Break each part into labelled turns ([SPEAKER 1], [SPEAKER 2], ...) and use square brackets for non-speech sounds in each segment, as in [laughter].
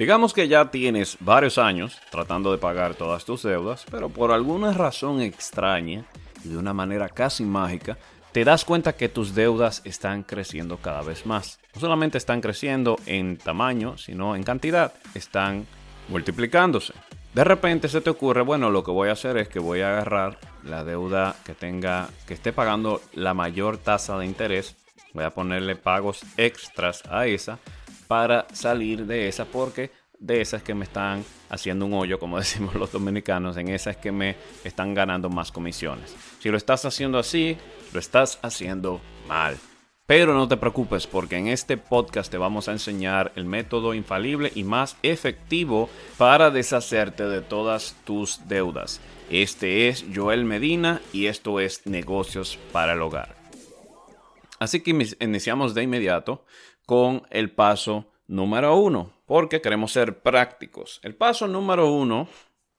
[SPEAKER 1] Digamos que ya tienes varios años tratando de pagar todas tus deudas, pero por alguna razón extraña y de una manera casi mágica, te das cuenta que tus deudas están creciendo cada vez más. No solamente están creciendo en tamaño, sino en cantidad. Están multiplicándose. De repente se te ocurre, bueno, lo que voy a hacer es que voy a agarrar la deuda que tenga, que esté pagando la mayor tasa de interés. Voy a ponerle pagos extras a esa para salir de esa porque de esas que me están haciendo un hoyo, como [laughs] decimos los dominicanos, en esas que me están ganando más comisiones. Si lo estás haciendo así, lo estás haciendo mal. Pero no te preocupes porque en este podcast te vamos a enseñar el método infalible y más efectivo para deshacerte de todas tus deudas. Este es Joel Medina y esto es Negocios para el Hogar. Así que iniciamos de inmediato con el paso número uno, porque queremos ser prácticos. El paso número uno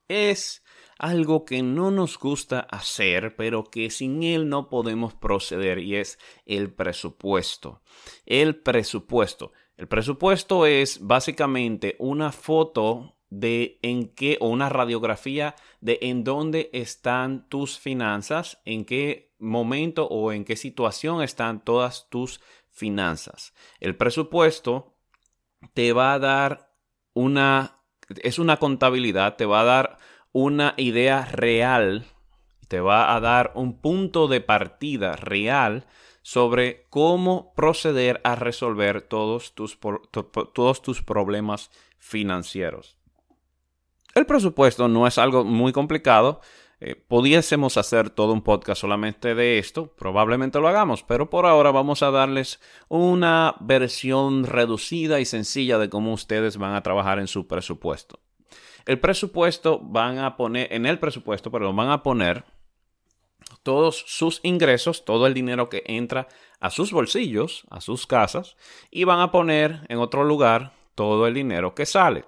[SPEAKER 1] es algo que no nos gusta hacer, pero que sin él no podemos proceder y es el presupuesto. El presupuesto. El presupuesto es básicamente una foto de en qué o una radiografía de en dónde están tus finanzas, en qué momento o en qué situación están todas tus finanzas. El presupuesto te va a dar una es una contabilidad, te va a dar una idea real, te va a dar un punto de partida real sobre cómo proceder a resolver todos tus, todos tus problemas financieros. El presupuesto no es algo muy complicado. Eh, pudiésemos hacer todo un podcast solamente de esto, probablemente lo hagamos, pero por ahora vamos a darles una versión reducida y sencilla de cómo ustedes van a trabajar en su presupuesto. El presupuesto van a poner, en el presupuesto, pero van a poner todos sus ingresos, todo el dinero que entra a sus bolsillos, a sus casas, y van a poner en otro lugar todo el dinero que sale.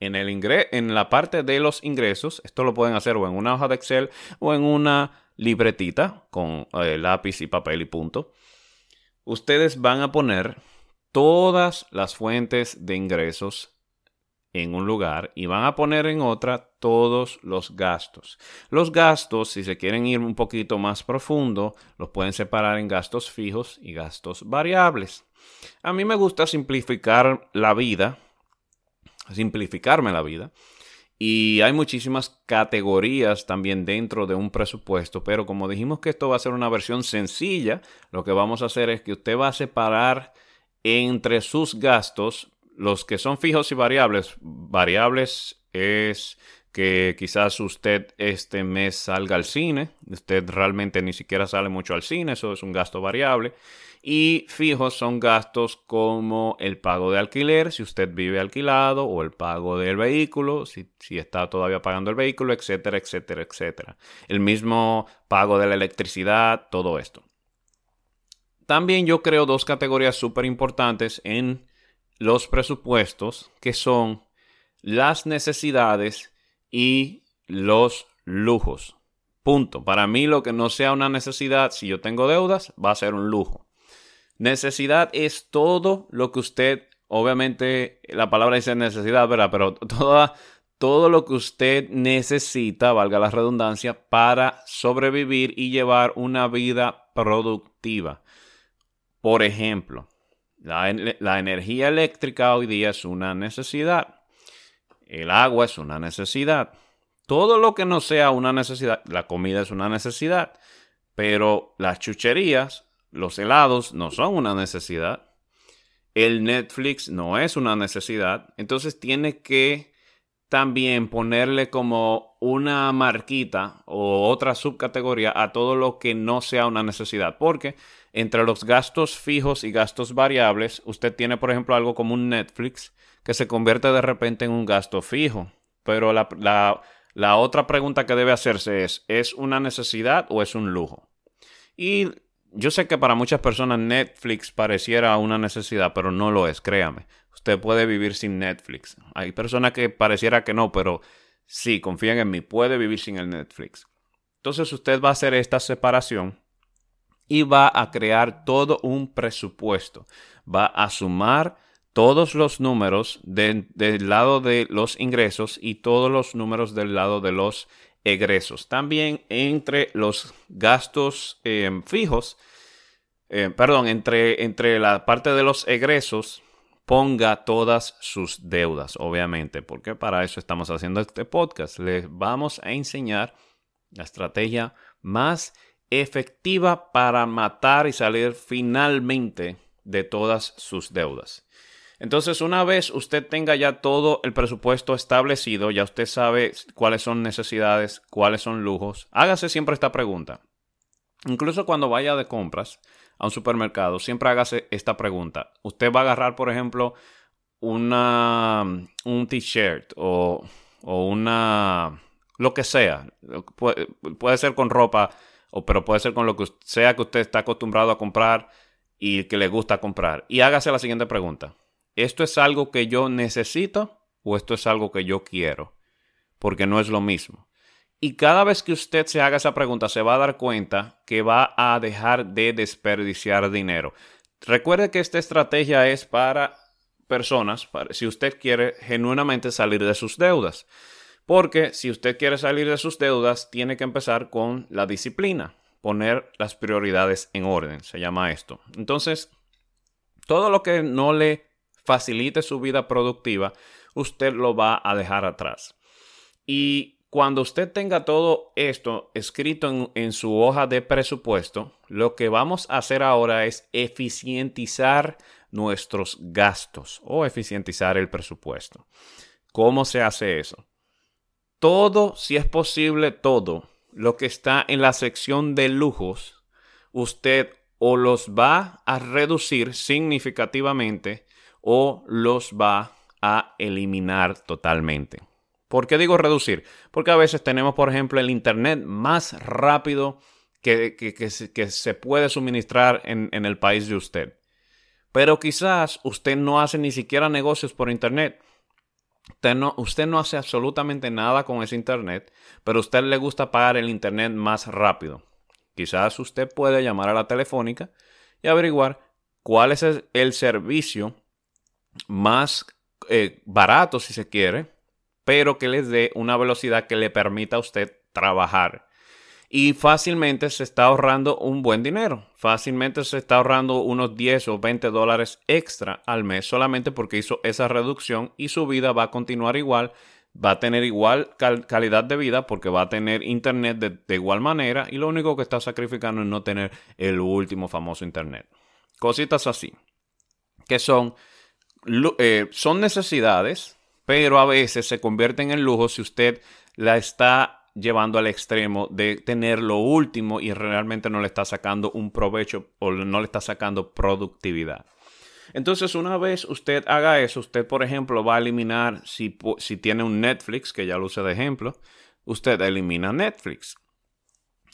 [SPEAKER 1] En, el en la parte de los ingresos, esto lo pueden hacer o en una hoja de Excel o en una libretita con eh, lápiz y papel y punto. Ustedes van a poner todas las fuentes de ingresos en un lugar y van a poner en otra todos los gastos. Los gastos, si se quieren ir un poquito más profundo, los pueden separar en gastos fijos y gastos variables. A mí me gusta simplificar la vida, simplificarme la vida. Y hay muchísimas categorías también dentro de un presupuesto, pero como dijimos que esto va a ser una versión sencilla, lo que vamos a hacer es que usted va a separar entre sus gastos los que son fijos y variables, variables es que quizás usted este mes salga al cine, usted realmente ni siquiera sale mucho al cine, eso es un gasto variable. Y fijos son gastos como el pago de alquiler, si usted vive alquilado, o el pago del vehículo, si, si está todavía pagando el vehículo, etcétera, etcétera, etcétera. El mismo pago de la electricidad, todo esto. También yo creo dos categorías súper importantes en los presupuestos, que son las necesidades y los lujos. Punto. Para mí lo que no sea una necesidad, si yo tengo deudas, va a ser un lujo. Necesidad es todo lo que usted, obviamente la palabra dice necesidad, ¿verdad? Pero [laughs] toda, todo lo que usted necesita, valga la redundancia, para sobrevivir y llevar una vida productiva. Por ejemplo, la, energía eléctrica hoy día es una necesidad. El agua es una necesidad. Todo lo que no sea una necesidad, la comida es una necesidad, pero las chucherías, los helados no son una necesidad. El Netflix no es una necesidad. Entonces tiene que también ponerle como una marquita o otra subcategoría a todo lo que no sea una necesidad. Porque entre los gastos fijos y gastos variables, usted tiene, por ejemplo, algo como un Netflix que se convierte de repente en un gasto fijo. Pero la, otra pregunta que debe hacerse es, ¿es una necesidad o es un lujo? Y yo sé que para muchas personas Netflix pareciera una necesidad, pero no lo es, créame. Usted puede vivir sin Netflix. Hay personas que pareciera que no, pero sí, confíen en mí, puede vivir sin el Netflix. Entonces usted va a hacer esta separación y va a crear todo un presupuesto. Va a sumar todos los números del lado de los ingresos y todos los números del lado de los egresos. También entre los gastos em, fijos, eh, perdón, entre, entre la parte de los egresos, ponga todas sus deudas, obviamente, porque para eso estamos haciendo este podcast. Les vamos a enseñar la estrategia más efectiva para matar y salir finalmente de todas sus deudas. Entonces, una vez usted tenga ya todo el presupuesto establecido, ya usted sabe cuáles son necesidades, cuáles son lujos, hágase siempre esta pregunta. Incluso cuando vaya de compras a un supermercado, siempre hágase esta pregunta. Usted va a agarrar, por ejemplo, una, un t-shirt o, o, una... lo que sea. Puede, puede ser con ropa, o, pero puede ser con lo que sea que usted está acostumbrado a comprar y que le gusta comprar. Y hágase la siguiente pregunta. ¿esto es algo que yo necesito o esto es algo que yo quiero? Porque no es lo mismo. Y cada vez que usted se haga esa pregunta, se va a dar cuenta que va a dejar de desperdiciar dinero. Recuerde que esta estrategia es para personas, si usted quiere genuinamente salir de sus deudas. Porque si usted quiere salir de sus deudas, tiene que empezar con la disciplina, poner las prioridades en orden, se llama esto. Entonces, todo lo que no le facilite su vida productiva, usted lo va a dejar atrás. Y cuando usted tenga todo esto escrito en, su hoja de presupuesto, lo que vamos a hacer ahora es eficientizar nuestros gastos o eficientizar el presupuesto. ¿Cómo se hace eso? Todo, si es posible, todo lo que está en la sección de lujos, usted o los va a reducir significativamente o los va a eliminar totalmente. ¿Por qué digo reducir? Porque a veces tenemos, por ejemplo, el Internet más rápido que, que, se puede suministrar en, en el país de usted. Pero quizás usted no hace ni siquiera negocios por Internet. Usted no, hace absolutamente nada con ese Internet, pero a usted le gusta pagar el Internet más rápido. Quizás usted puede llamar a la telefónica y averiguar cuál es el servicio más eh, barato si se quiere, pero que les dé una velocidad que le permita a usted trabajar. Y fácilmente se está ahorrando un buen dinero. Fácilmente se está ahorrando unos 10 o 20 dólares extra al mes solamente porque hizo esa reducción y su vida va a continuar igual. Va a tener igual calidad de vida porque va a tener internet de igual manera y lo único que está sacrificando es no tener el último famoso internet. Cositas así, que son eh, son necesidades, pero a veces se convierten en lujo si usted la está llevando al extremo de tener lo último y realmente no le está sacando un provecho o no le está sacando productividad. Entonces, una vez usted haga eso, usted, por ejemplo, va a eliminar, si, si tiene un Netflix, que ya lo use de ejemplo, usted elimina Netflix.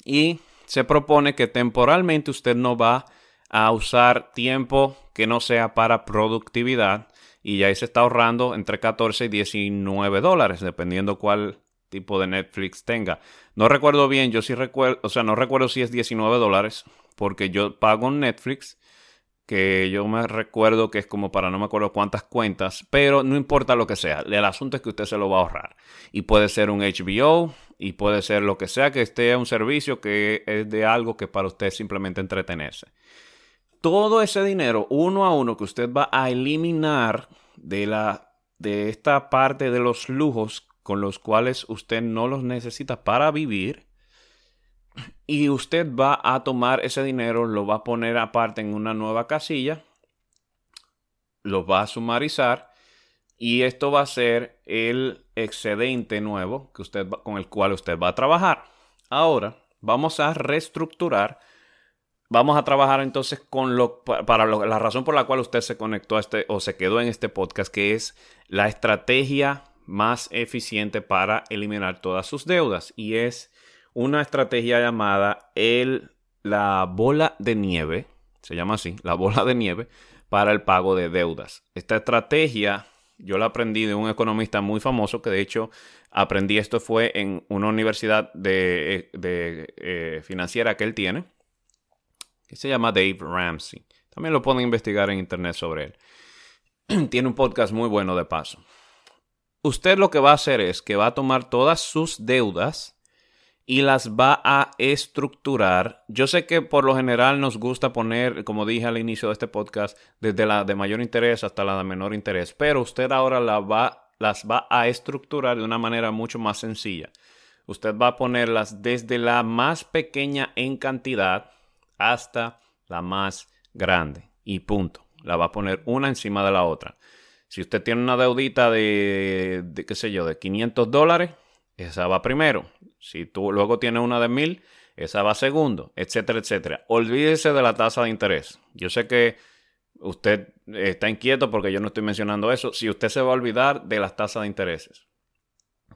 [SPEAKER 1] Y se propone que temporalmente usted no va a usar tiempo que no sea para productividad y ahí se está ahorrando entre 14 y 19 dólares, dependiendo cuál tipo de Netflix tenga. No recuerdo bien, yo sí recuerdo, o sea, no recuerdo si es 19 dólares, porque yo pago Netflix, que yo me recuerdo que es como para no me acuerdo cuántas cuentas, pero no importa lo que sea, el asunto es que usted se lo va a ahorrar. Y puede ser un HBO, y puede ser lo que sea que esté un servicio que es de algo que para usted simplemente entretenerse todo ese dinero uno a uno que usted va a eliminar de, la, de esta parte de los lujos con los cuales usted no los necesita para vivir, y usted va a tomar ese dinero, lo va a poner aparte en una nueva casilla, lo va a sumarizar y esto va a ser el excedente nuevo que usted con el cual usted va a trabajar. Ahora vamos a reestructurar Vamos a trabajar entonces con lo para la razón por la cual usted se conectó a este o se quedó en este podcast, que es la estrategia más eficiente para eliminar todas sus deudas y es una estrategia llamada el la bola de nieve, se llama así, la bola de nieve para el pago de deudas. Esta estrategia yo la aprendí de un economista muy famoso que de hecho aprendí esto fue en una universidad de, eh, financiera que él tiene que se llama Dave Ramsey. También lo pueden investigar en internet sobre él. [clears throat] tiene un podcast muy bueno de paso. Usted lo que va a hacer es que va a tomar todas sus deudas y las va a estructurar. Yo sé que por lo general nos gusta poner, como dije al inicio de este podcast, desde la de mayor interés hasta la de menor interés, pero usted ahora las va a estructurar de una manera mucho más sencilla. Usted va a ponerlas desde la más pequeña en cantidad hasta la más grande y punto. La va a poner una encima de la otra. Si usted tiene una deudita de, de qué sé yo, de 500 dólares, esa va primero. Si tú luego tienes una de 1000, esa va segundo, etcétera, etcétera. Olvídese de la tasa de interés. Yo sé que usted está inquieto porque yo no estoy mencionando eso. Si usted se va a olvidar de las tasas de intereses,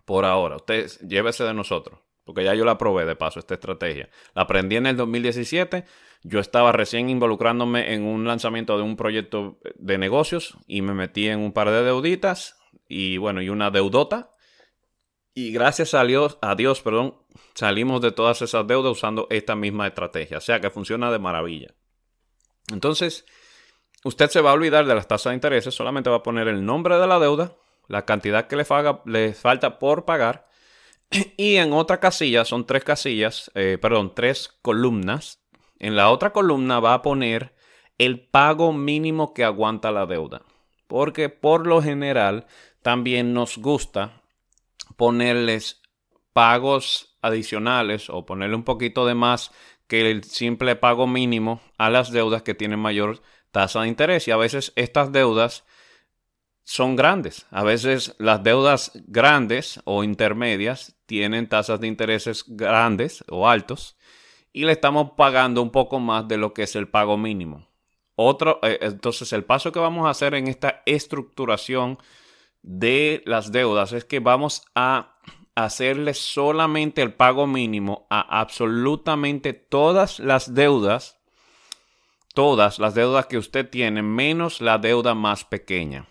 [SPEAKER 1] por ahora, usted llévese de nosotros, porque ya yo la probé de paso, esta estrategia. La aprendí en el 2017. Yo estaba recién involucrándome en un lanzamiento de un proyecto de negocios y me metí en un par de deuditas y bueno, y una deudota y gracias a Dios, a Dios perdón, salimos de todas esas deudas usando esta misma estrategia. O sea que funciona de maravilla. Entonces, usted se va a olvidar de las tasas de intereses, solamente va a poner el nombre de la deuda, la cantidad que le, le falta por pagar. [clears throat] Y en otra casilla, son tres casillas, eh, perdón, tres columnas. En la otra columna va a poner el pago mínimo que aguanta la deuda. Porque por lo general también nos gusta ponerles pagos adicionales o ponerle un poquito de más que el simple pago mínimo a las deudas que tienen mayor tasa de interés. Y a veces estas deudas son grandes. A veces las deudas grandes o intermedias tienen tasas de intereses grandes o altos y le estamos pagando un poco más de lo que es el pago mínimo. Otro, eh, entonces el paso que vamos a hacer en esta estructuración de las deudas es que vamos a hacerle solamente el pago mínimo a absolutamente todas las deudas, todas las deudas que usted tiene, menos la deuda más pequeña.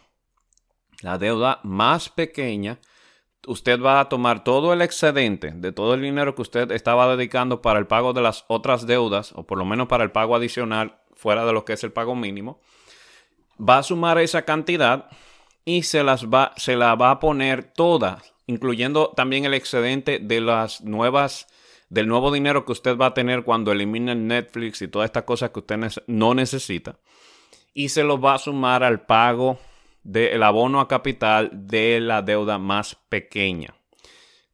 [SPEAKER 1] La deuda más pequeña, usted va a tomar todo el excedente de todo el dinero que usted estaba dedicando para el pago de las otras deudas, o por lo menos para el pago adicional fuera de lo que es el pago mínimo, va a sumar esa cantidad y se las va, se la va a poner todas, incluyendo también el excedente de las nuevas, del nuevo dinero que usted va a tener cuando elimine Netflix y todas estas cosas que usted no necesita. Y se lo va a sumar al pago del abono a capital de la deuda más pequeña.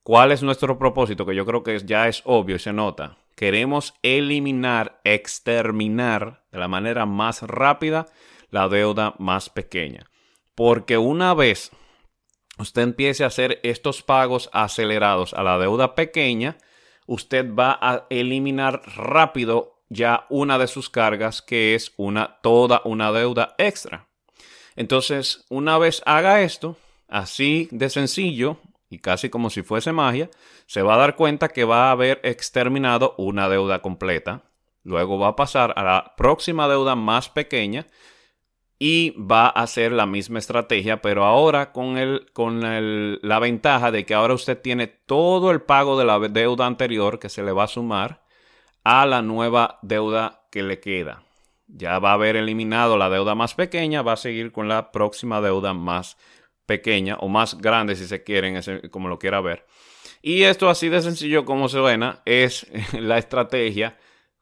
[SPEAKER 1] ¿Cuál es nuestro propósito? Que yo creo que ya es obvio y se nota. Queremos eliminar, exterminar de la manera más rápida la deuda más pequeña. Porque una vez usted empiece a hacer estos pagos acelerados a la deuda pequeña, usted va a eliminar rápido ya una de sus cargas que es una toda una deuda extra. Entonces, una vez haga esto, así de sencillo y casi como si fuese magia, se va a dar cuenta que va a haber exterminado una deuda completa. Luego va a pasar a la próxima deuda más pequeña y va a hacer la misma estrategia, pero ahora con, el, con la ventaja de que ahora usted tiene todo el pago de la deuda anterior que se le va a sumar a la nueva deuda que le queda. Ya va a haber eliminado la deuda más pequeña, va a seguir con la próxima deuda más pequeña o más grande si se quieren, como lo quiera ver. Y esto así de sencillo como suena es [laughs] la estrategia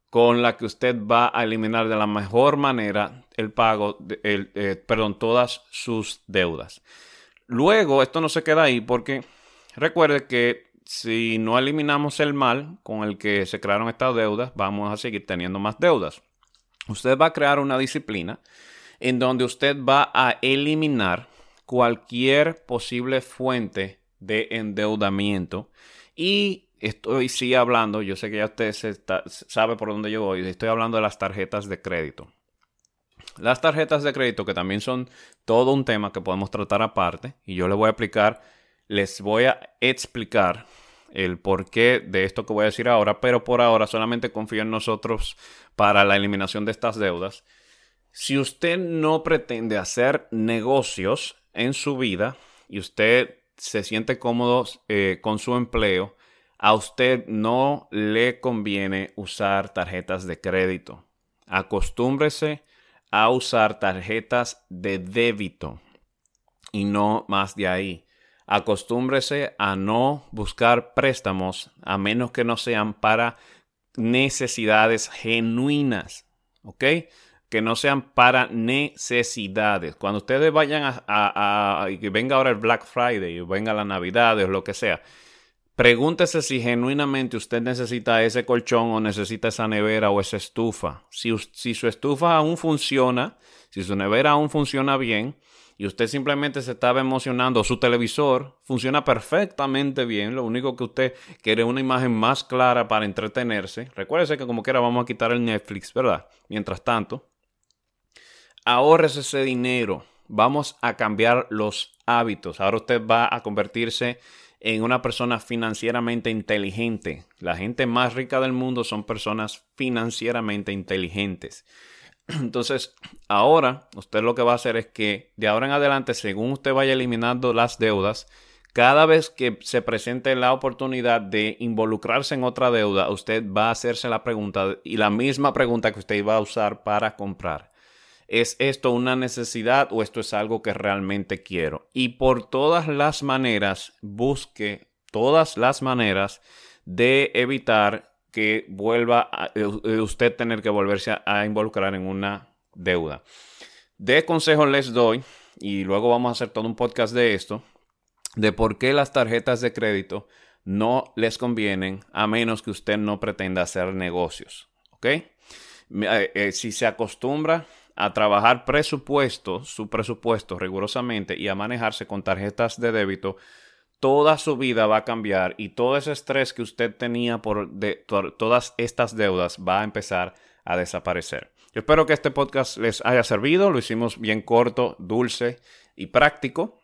[SPEAKER 1] con la que usted va a eliminar de la mejor manera el pago, el, eh, perdón, todas sus deudas. Luego, esto no se queda ahí porque recuerde que si no eliminamos el mal con el que se crearon estas deudas, vamos a seguir teniendo más deudas. Usted va a crear una disciplina en donde usted va a eliminar cualquier posible fuente de endeudamiento y estoy sí hablando, yo sé que ya usted sabe por dónde yo voy, estoy hablando de las tarjetas de crédito. Las tarjetas de crédito, que también son todo un tema que podemos tratar aparte, y yo les voy a explicar, les voy a explicar el porqué de esto que voy a decir ahora, pero por ahora solamente confío en nosotros para la eliminación de estas deudas. Si usted no pretende hacer negocios en su vida y usted se siente cómodo eh, con su empleo, a usted no le conviene usar tarjetas de crédito. Acostúmbrese a usar tarjetas de débito y no más de ahí. Acostúmbrese a no buscar préstamos a menos que no sean para necesidades genuinas, ¿ok? Que no sean para necesidades. Cuando ustedes vayan a, que venga ahora el Black Friday, venga la Navidad o lo que sea, pregúntese si genuinamente usted necesita ese colchón o necesita esa nevera o esa estufa. Si, si su estufa aún funciona, si su nevera aún funciona bien, y usted simplemente se estaba emocionando, su televisor funciona perfectamente bien, lo único que usted quiere una imagen más clara para entretenerse. Recuérdese que como quiera vamos a quitar el Netflix, ¿verdad? Mientras tanto, ahorres ese dinero. Vamos a cambiar los hábitos. Ahora usted va a convertirse en una persona financieramente inteligente. La gente más rica del mundo son personas financieramente inteligentes. Entonces, ahora usted lo que va a hacer es que de ahora en adelante, según usted vaya eliminando las deudas, cada vez que se presente la oportunidad de involucrarse en otra deuda, usted va a hacerse la pregunta y la misma pregunta que usted iba a usar para comprar. ¿Es esto una necesidad o esto es algo que realmente quiero? Y por todas las maneras, busque todas las maneras de evitar que vuelva a, eh, eh, usted tener que volverse a, involucrar en una deuda. De consejos les doy, y luego vamos a hacer todo un podcast de esto, de por qué las tarjetas de crédito no les convienen a menos que usted no pretenda hacer negocios. ¿Ok? Eh, si se acostumbra a trabajar presupuesto, su presupuesto rigurosamente y a manejarse con tarjetas de débito, toda su vida va a cambiar y todo ese estrés que usted tenía por, todas estas deudas va a empezar a desaparecer. Yo espero que este podcast les haya servido, lo hicimos bien corto, dulce y práctico,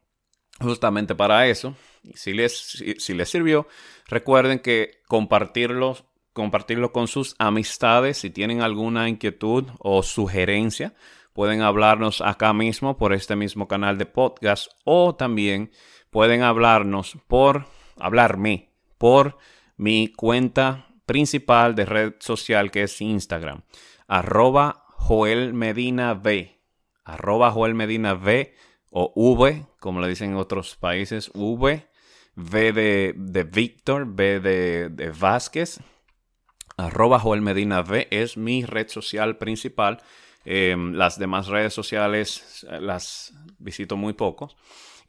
[SPEAKER 1] justamente para eso. si les, si, les sirvió, recuerden que compartirlo, compartirlo con sus amistades, si tienen alguna inquietud o sugerencia, pueden hablarnos acá mismo por este mismo canal de podcast o también pueden hablarnos por, hablarme por mi cuenta principal de red social que es Instagram, arroba Joel Medina V, arroba Joel Medina V o V, como le dicen en otros países, V, V de, de Víctor, V de, de Vázquez, arroba Joel Medina V es mi red social principal. Em, las demás redes sociales eh, las visito muy poco.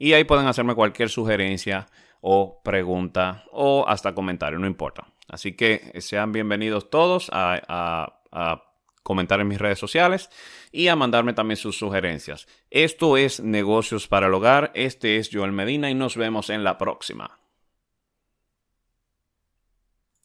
[SPEAKER 1] Y ahí pueden hacerme cualquier sugerencia o pregunta o hasta comentario, no importa. Así que sean bienvenidos todos a, comentar en mis redes sociales y a mandarme también sus sugerencias. Esto es Negocios para el Hogar. Este es Joel Medina y nos vemos en la próxima.